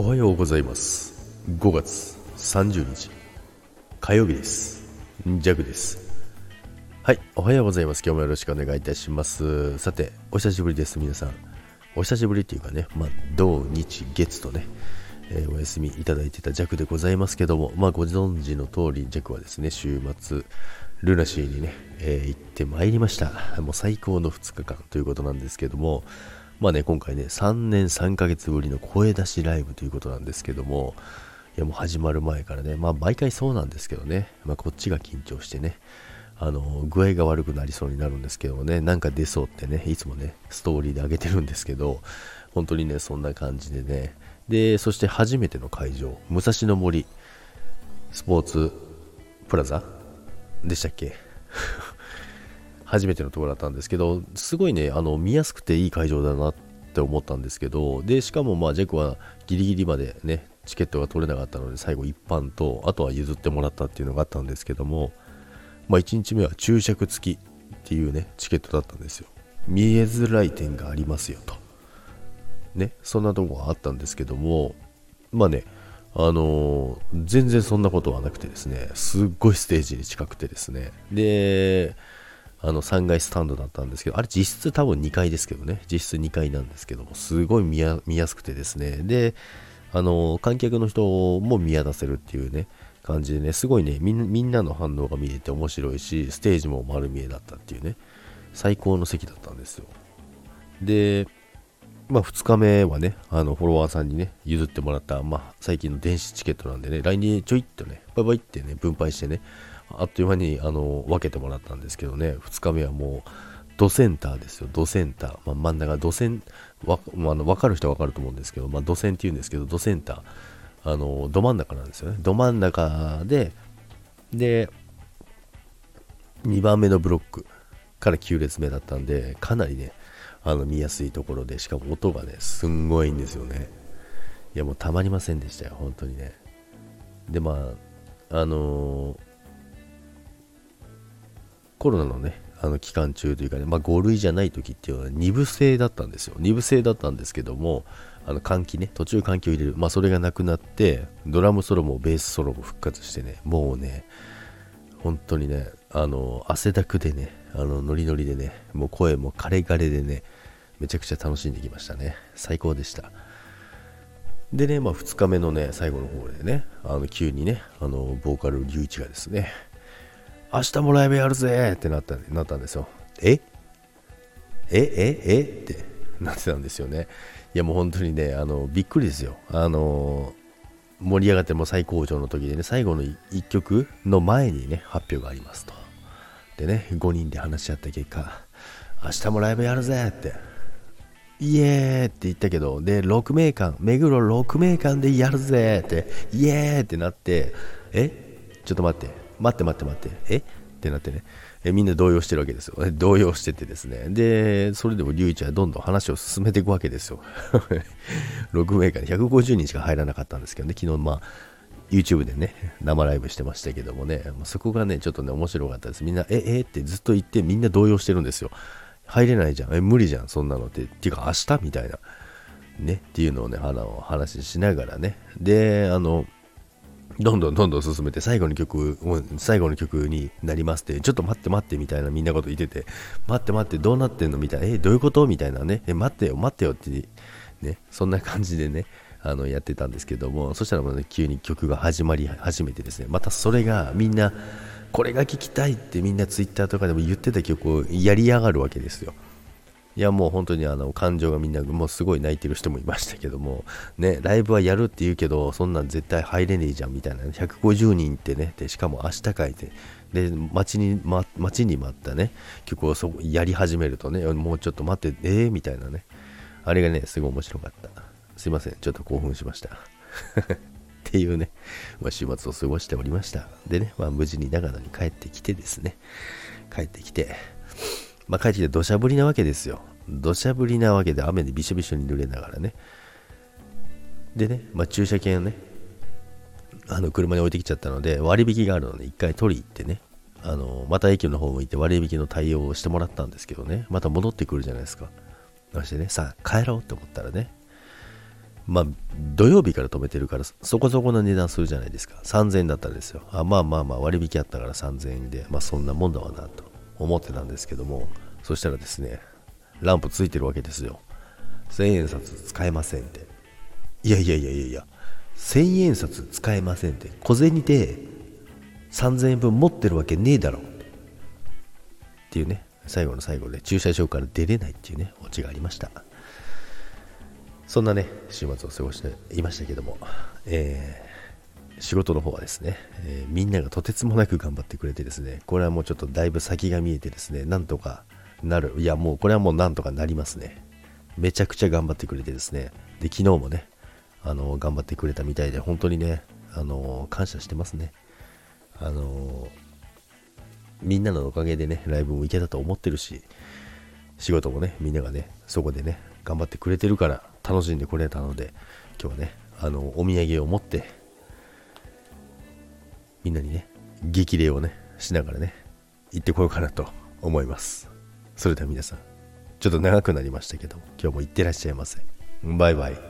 おはようございます。5月30日火曜日です。ジャグです。はいおはようございます。今日もよろしくお願いいたします。さてお久しぶりです皆さん。お久しぶりっていうかねまあ土日月とねえー、お休みいただいてた弱でございますけども、まあ、ご存知の通り弱はですね週末ルナシーにね、えー、行ってまいりました。もう最高の2日間ということなんですけどもまあね、今回ね、3年3ヶ月ぶりの声出しライブということなんですけども、いやもう始まる前からね、まあ毎回そうなんですけどね、まあこっちが緊張してね、あの、具合が悪くなりそうになるんですけどもね、なんか出そうってね、いつもね、ストーリーで上げてるんですけど、本当にね、そんな感じでね、で、そして初めての会場、武蔵野森スポーツプラザでしたっけ？初めてのところだったんですけど、すごいね、あの見やすくていい会場だなって思ったんですけど、で、しかもまあジェクはギリギリまでね、チケットが取れなかったので、最後一般と、あとは譲ってもらったっていうのがあったんですけども、まあ1日目は注釈付きっていうね、チケットだったんですよ。見えづらい点がありますよと。ね、そんなとこがあったんですけども、まあね、あのー、全然そんなことはなくてですね、すっごいステージに近くてですね、で、あの3階スタンドだったんですけど、あれ実質多分2階ですけどね、実質2階なんですけども、すごい見やすくてですね、で、あの、観客の人も見渡せるっていうね、感じでね、すごいねみ、んなの反応が見えて面白いし、ステージも丸見えだったっていうね、最高の席だったんですよ。で、まあ2日目はね、あのフォロワーさんにね、譲ってもらった、まあ最近の電子チケットなんでね、来年ちょいっとね、バイバイってね、分配してね、あっという間にあの分けてもらったんですけどね、2日目はもう、ドセンターですよ、ドセンター。まあ、真ん中、ドセン、わ、まあ、分かる人は分かると思うんですけど、まあ、ドセンって言うんですけど、ドセンター。あの、ど真ん中なんですよね。ど真ん中で、で、2番目のブロックから9列目だったんで、かなりね、あの見やすいところで、しかも音がね、すんごいんですよね。いや、もうたまりませんでしたよ、本当にね。で、まあ、あのー、コロナのね、あの期間中というかね、まあ、5類じゃない時っていうのは2部制だったんですよ。2部制だったんですけども、あの換気ね、途中換気を入れる。まあ、それがなくなって、ドラムソロもベースソロも復活してね、もうね、本当にね、あの、汗だくでね、あの、ノリノリでね、もう声もカレガレでね、めちゃくちゃ楽しんできましたね。最高でした。でね、まあ、2日目のね、最後の方でね、あの急にね、あのボーカル、龍一がですね、明日もライブやるぜってなったなったんですよ。え？え？え？え？ってなってたんですよね。いやもう本当にね、あのびっくりですよ。あの盛り上がっても最高潮の時でね、最後の1曲の前にね、発表がありますと。でね、5人で話し合った結果、明日もライブやるぜって、イエーって言ったけど、で、6名間、目黒6名間でやるぜって、イエーってなって、え？ちょっと待って、待って待って待って、え？ってなってね、えみんな動揺してるわけですよ。動揺しててですね。で、それでも龍一はどんどん話を進めていくわけですよ。6名から150人しか入らなかったんですけどね、昨日まあ、YouTube でね、生ライブしてましたけどもね、そこがね、ちょっとね、面白かったです。みんな、え、え？ってずっと言って、みんな動揺してるんですよ。入れないじゃん。え、無理じゃん、そんなのって。っていうか、明日みたいな。ね、っていうのをね、あの話しながらね。で、あの、どんどんどんどん進めて最後の曲最後の曲になりますってちょっと待って待ってみたいなみんなこと言ってて待って待ってどうなってんの？みたいなえどういうこと？みたいなねえ待ってよ待ってよってねそんな感じでねあのやってたんですけどもそしたらもう、ね、急に曲が始まり始めてですねまたそれがみんなこれが聴きたいってみんな Twitter とかでも言ってた曲をやりやがるわけですよ。いやもう本当にあの感情がみんなもうすごい泣いてる人もいましたけども、ね、ライブはやるって言うけど、そんなん絶対入れねえじゃんみたいな、150人ってね、でしかも明日書いて、で、待ちに、ま、待に待ったね、曲をそやり始めるとね、もうちょっと待って、えー、みたいなね、あれがね、すごい面白かった。すいません、ちょっと興奮しました。っていうね、まあ、週末を過ごしておりました。でね、まあ、無事に長野に帰ってきてですね、帰ってきて、まあ、帰ってきて土砂降りなわけですよ。土砂降りなわけで雨でびしょびしょに濡れながらね。でね、まあ、駐車券をね、あの車に置いてきちゃったので、割引があるので、一回取り行ってね、あのまた駅の方向いて割引の対応をしてもらったんですけどね、また戻ってくるじゃないですか。そしてね、さあ帰ろうと思ったらね、まあ、土曜日から止めてるからそこそこの値段するじゃないですか。3000円だったんですよ。あまあまあまあ割引あったから3000円で、まあそんなもんだわなと思ってたんですけども、そしたらですね、ランプついてるわけですよ。1000円札使えませんって。いやいやいやいやいや、1000円札使えませんって。小銭で3000円分持ってるわけねえだろ。っていうね、最後の最後で駐車場から出れないっていうね、オチがありました。そんなね、週末を過ごしていましたけども、えー、仕事の方はですね、えー、みんながとてつもなく頑張ってくれてですね、これはもうちょっとだいぶ先が見えてですね、なんとかなる。いや、もうこれはもうなんとかなりますね。めちゃくちゃ頑張ってくれてですね、で、昨日もね、あの、頑張ってくれたみたいで、本当にね、あの、感謝してますね。あの、みんなのおかげでね、ライブも行けたと思ってるし、仕事もね、みんながね、そこでね、頑張ってくれてるから、楽しんでくれたので、今日はね、あの、お土産を持って、みんなにね、激励をね、しながらね、行ってこようかなと思います。それでは皆さん、ちょっと長くなりましたけど、今日も行ってらっしゃいませ。バイバイ。